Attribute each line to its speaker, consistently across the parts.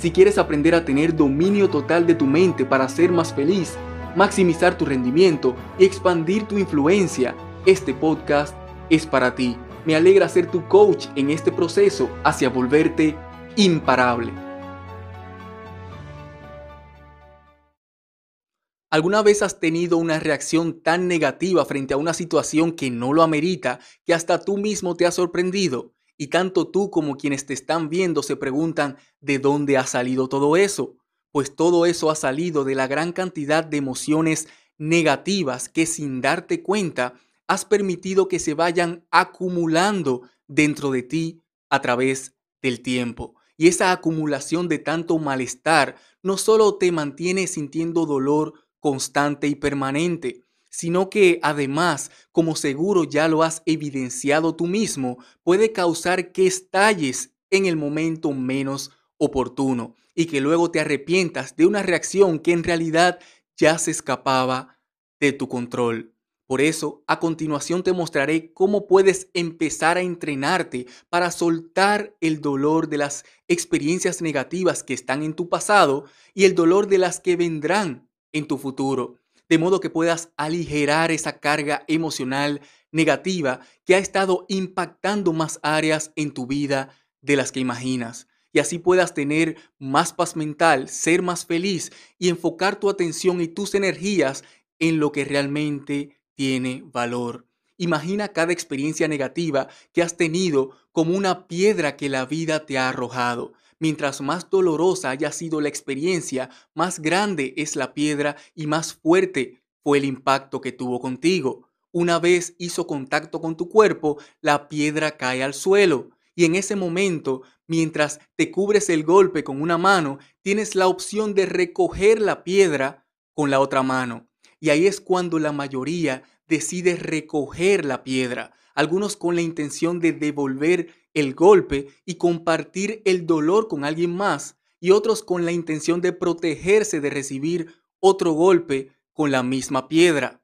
Speaker 1: Si quieres aprender a tener dominio total de tu mente para ser más feliz, maximizar tu rendimiento y expandir tu influencia, este podcast es para ti. Me alegra ser tu coach en este proceso hacia volverte imparable. ¿Alguna vez has tenido una reacción tan negativa frente a una situación que no lo amerita que hasta tú mismo te has sorprendido? Y tanto tú como quienes te están viendo se preguntan de dónde ha salido todo eso. Pues todo eso ha salido de la gran cantidad de emociones negativas que sin darte cuenta has permitido que se vayan acumulando dentro de ti a través del tiempo. Y esa acumulación de tanto malestar no solo te mantiene sintiendo dolor constante y permanente, sino que además, como seguro ya lo has evidenciado tú mismo, puede causar que estalles en el momento menos oportuno y que luego te arrepientas de una reacción que en realidad ya se escapaba de tu control. Por eso, a continuación te mostraré cómo puedes empezar a entrenarte para soltar el dolor de las experiencias negativas que están en tu pasado y el dolor de las que vendrán en tu futuro, de modo que puedas aligerar esa carga emocional negativa que ha estado impactando más áreas en tu vida de las que imaginas. Y así puedas tener más paz mental, ser más feliz y enfocar tu atención y tus energías en lo que realmente tiene valor. Imagina cada experiencia negativa que has tenido como una piedra que la vida te ha arrojado Mientras más dolorosa haya sido la experiencia, más grande es la piedra y más fuerte fue el impacto que tuvo contigo. Una vez hizo contacto con tu cuerpo, la piedra cae al suelo. Y en ese momento, mientras te cubres el golpe con una mano, tienes la opción de recoger la piedra con la otra mano. Y ahí es cuando la mayoría decide recoger la piedra, algunos con la intención de devolver el golpe y compartir el dolor con alguien más, y otros con la intención de protegerse de recibir otro golpe con la misma piedra.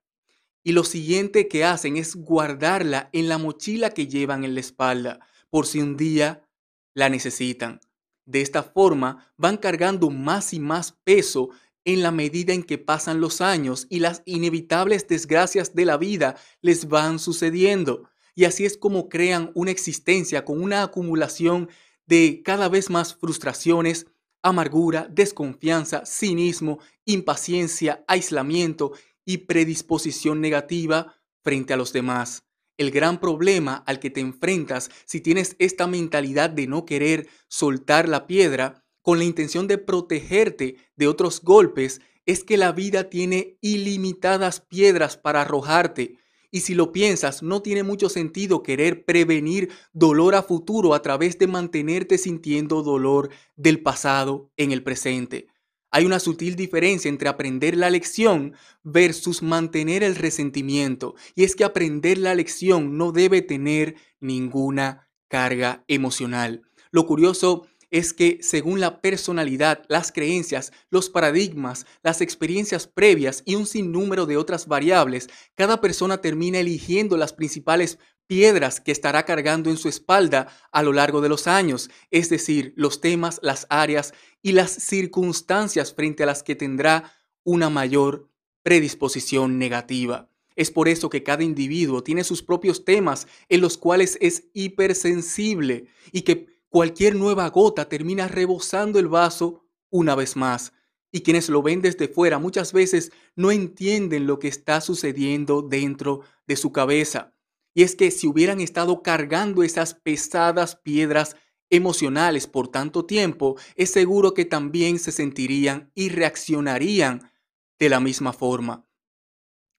Speaker 1: Y lo siguiente que hacen es guardarla en la mochila que llevan en la espalda, por si un día la necesitan. De esta forma van cargando más y más peso en la medida en que pasan los años y las inevitables desgracias de la vida les van sucediendo. Y así es como crean una existencia con una acumulación de cada vez más frustraciones, amargura, desconfianza, cinismo, impaciencia, aislamiento y predisposición negativa frente a los demás. El gran problema al que te enfrentas si tienes esta mentalidad de no querer soltar la piedra con la intención de protegerte de otros golpes es que la vida tiene ilimitadas piedras para arrojarte y si lo piensas, no tiene mucho sentido querer prevenir dolor a futuro a través de mantenerte sintiendo dolor del pasado en el presente. Hay una sutil diferencia entre aprender la lección versus mantener el resentimiento. Y es que aprender la lección no debe tener ninguna carga emocional. Lo curioso es que según la personalidad, las creencias, los paradigmas, las experiencias previas y un sinnúmero de otras variables, cada persona termina eligiendo las principales piedras que estará cargando en su espalda a lo largo de los años, es decir, los temas, las áreas y las circunstancias frente a las que tendrá una mayor predisposición negativa. Es por eso que cada individuo tiene sus propios temas en los cuales es hipersensible y que cualquier nueva gota termina rebosando el vaso una vez más. Y quienes lo ven desde fuera muchas veces no entienden lo que está sucediendo dentro de su cabeza. Y es que si hubieran estado cargando esas pesadas piedras emocionales por tanto tiempo, es seguro que también se sentirían y reaccionarían de la misma forma.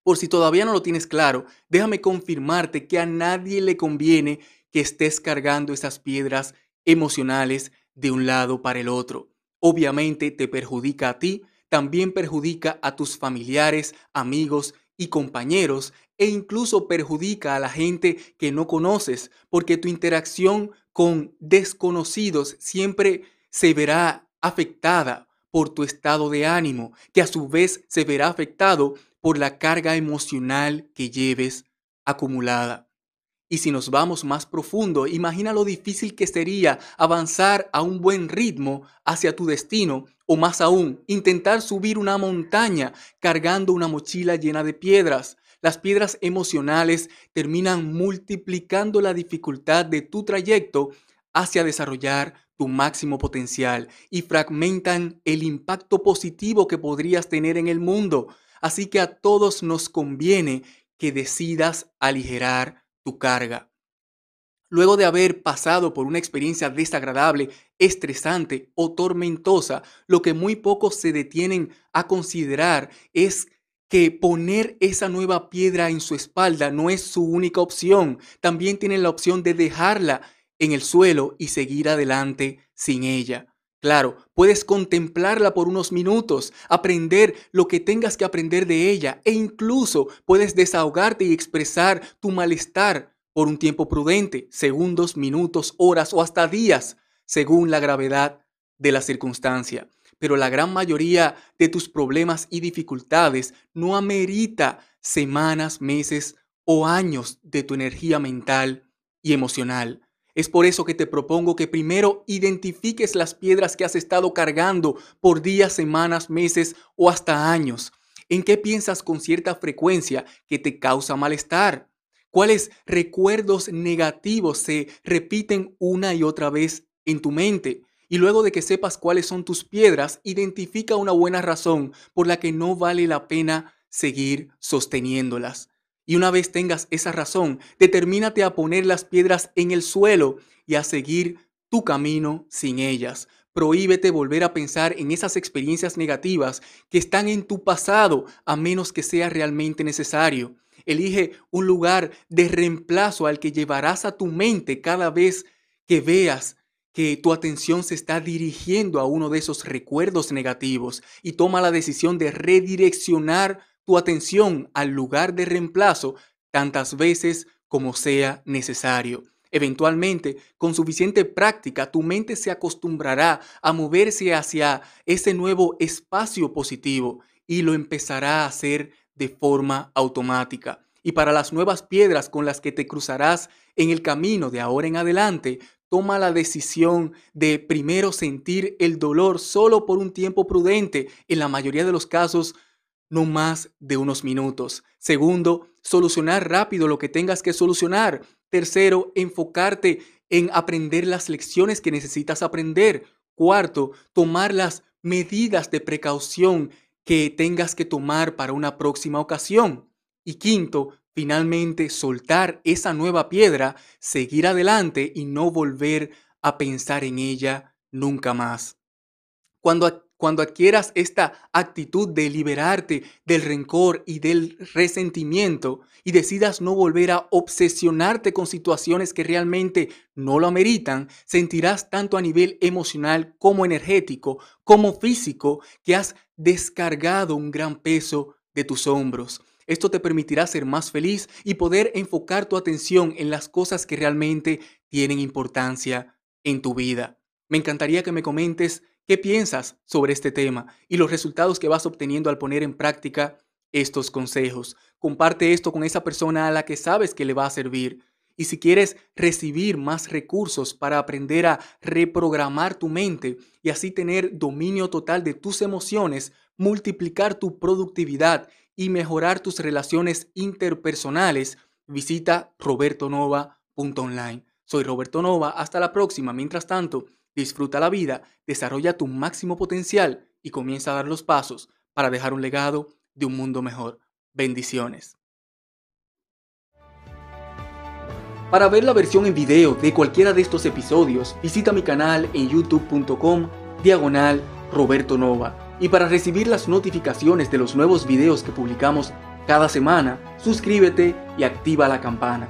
Speaker 1: Por si todavía no lo tienes claro, déjame confirmarte que a nadie le conviene que estés cargando esas piedras emocionales de un lado para el otro. obviamente te perjudica a ti, también perjudica a tus familiares, amigos y compañeros e incluso perjudica a la gente que no conoces, porque tu interacción con desconocidos siempre se verá afectada por tu estado de ánimo, que a su vez se verá afectado por la carga emocional que lleves acumulada. Y si nos vamos más profundo, imagina lo difícil que sería avanzar a un buen ritmo hacia tu destino o más aún, intentar subir una montaña cargando una mochila llena de piedras. Las piedras emocionales terminan multiplicando la dificultad de tu trayecto hacia desarrollar tu máximo potencial y fragmentan el impacto positivo que podrías tener en el mundo. Así que a todos nos conviene que decidas aligerar tu carga. Luego de haber pasado por una experiencia desagradable, estresante o tormentosa, lo que muy pocos se detienen a considerar es que poner esa nueva piedra en su espalda no es su única opción. También tienen la opción de dejarla en el suelo y seguir adelante sin ella. Claro, puedes contemplarla por unos minutos, aprender lo que tengas que aprender de ella e incluso puedes desahogarte y expresar tu malestar por un tiempo prudente, segundos, minutos, horas o hasta días, según la gravedad de la circunstancia. Pero la gran mayoría de tus problemas y dificultades no amerita semanas, meses o años de tu energía mental y emocional. Es por eso que te propongo que primero identifiques las piedras que has estado cargando por días, semanas, meses o hasta años. ¿En qué piensas con cierta frecuencia que te causa malestar? ¿Cuáles recuerdos negativos se repiten una y otra vez en tu mente? Y luego de que sepas cuáles son tus piedras, identifica una buena razón por la que no vale la pena seguir sosteniéndolas. Y una vez tengas esa razón, determínate a poner las piedras en el suelo y a seguir tu camino sin ellas. Prohíbete volver a pensar en esas experiencias negativas que están en tu pasado a menos que sea realmente necesario. Elige un lugar de reemplazo al que llevarás a tu mente cada vez que veas que tu atención se está dirigiendo a uno de esos recuerdos negativos y toma la decisión de redireccionar tu atención al lugar de reemplazo tantas veces como sea necesario. Eventualmente, con suficiente práctica, tu mente se acostumbrará a moverse hacia ese nuevo espacio positivo y lo empezará a hacer de forma automática. Y para las nuevas piedras con las que te cruzarás en el camino de ahora en adelante, toma la decisión de primero sentir el dolor solo por un tiempo prudente. En la mayoría de los casos, no más de unos minutos. Segundo, solucionar rápido lo que tengas que solucionar. Tercero, enfocarte en aprender las lecciones que necesitas aprender. Cuarto, tomar las medidas de precaución que tengas que tomar para una próxima ocasión. Y quinto, finalmente soltar esa nueva piedra, seguir adelante y no volver a pensar en ella nunca más. Cuando cuando adquieras esta actitud de liberarte del rencor y del resentimiento y decidas no volver a obsesionarte con situaciones que realmente no lo ameritan, sentirás tanto a nivel emocional como energético, como físico, que has descargado un gran peso de tus hombros. Esto te permitirá ser más feliz y poder enfocar tu atención en las cosas que realmente tienen importancia en tu vida. Me encantaría que me comentes ¿Qué piensas sobre este tema y los resultados que vas obteniendo al poner en práctica estos consejos? Comparte esto con esa persona a la que sabes que le va a servir. Y si quieres recibir más recursos para aprender a reprogramar tu mente y así tener dominio total de tus emociones, multiplicar tu productividad y mejorar tus relaciones interpersonales, visita robertonova.online. Soy Roberto Nova, hasta la próxima. Mientras tanto, Disfruta la vida, desarrolla tu máximo potencial y comienza a dar los pasos para dejar un legado de un mundo mejor. Bendiciones. Para ver la versión en video de cualquiera de estos episodios, visita mi canal en youtube.com diagonal Roberto Nova. Y para recibir las notificaciones de los nuevos videos que publicamos cada semana, suscríbete y activa la campana.